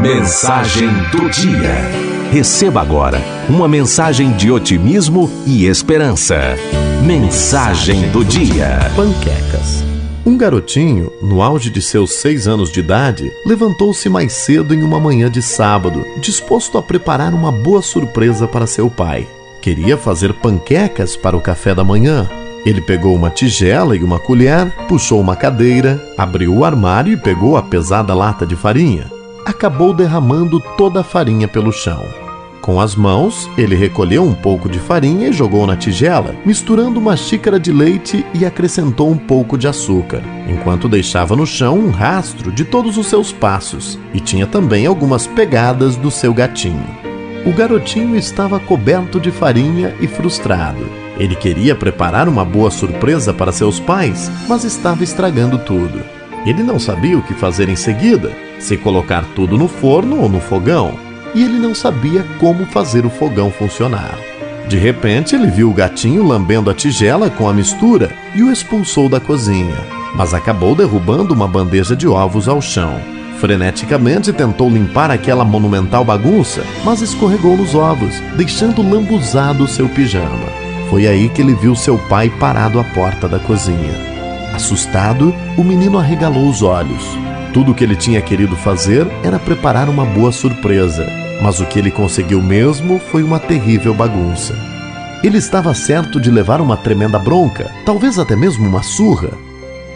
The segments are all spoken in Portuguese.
Mensagem do dia. Receba agora uma mensagem de otimismo e esperança. Mensagem do dia. Panquecas. Um garotinho, no auge de seus seis anos de idade, levantou-se mais cedo em uma manhã de sábado, disposto a preparar uma boa surpresa para seu pai. Queria fazer panquecas para o café da manhã. Ele pegou uma tigela e uma colher, puxou uma cadeira, abriu o armário e pegou a pesada lata de farinha. Acabou derramando toda a farinha pelo chão. Com as mãos, ele recolheu um pouco de farinha e jogou na tigela, misturando uma xícara de leite e acrescentou um pouco de açúcar, enquanto deixava no chão um rastro de todos os seus passos e tinha também algumas pegadas do seu gatinho. O garotinho estava coberto de farinha e frustrado. Ele queria preparar uma boa surpresa para seus pais, mas estava estragando tudo. Ele não sabia o que fazer em seguida, se colocar tudo no forno ou no fogão, e ele não sabia como fazer o fogão funcionar. De repente, ele viu o gatinho lambendo a tigela com a mistura e o expulsou da cozinha, mas acabou derrubando uma bandeja de ovos ao chão. Freneticamente tentou limpar aquela monumental bagunça, mas escorregou nos ovos, deixando lambuzado seu pijama. Foi aí que ele viu seu pai parado à porta da cozinha. Assustado, o menino arregalou os olhos. Tudo o que ele tinha querido fazer era preparar uma boa surpresa, mas o que ele conseguiu mesmo foi uma terrível bagunça. Ele estava certo de levar uma tremenda bronca, talvez até mesmo uma surra,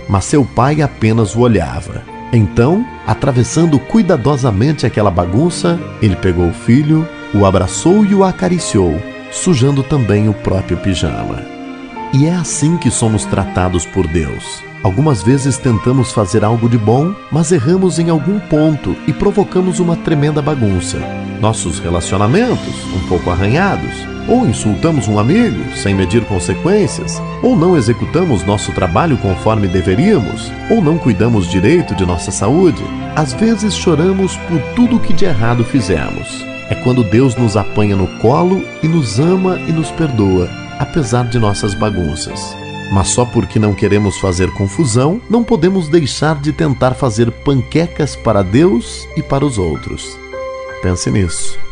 mas seu pai apenas o olhava. Então, atravessando cuidadosamente aquela bagunça, ele pegou o filho, o abraçou e o acariciou, sujando também o próprio pijama. E é assim que somos tratados por Deus. Algumas vezes tentamos fazer algo de bom, mas erramos em algum ponto e provocamos uma tremenda bagunça. Nossos relacionamentos, um pouco arranhados, ou insultamos um amigo sem medir consequências, ou não executamos nosso trabalho conforme deveríamos, ou não cuidamos direito de nossa saúde. Às vezes choramos por tudo que de errado fizemos. É quando Deus nos apanha no colo e nos ama e nos perdoa, apesar de nossas bagunças. Mas só porque não queremos fazer confusão, não podemos deixar de tentar fazer panquecas para Deus e para os outros. Pense nisso.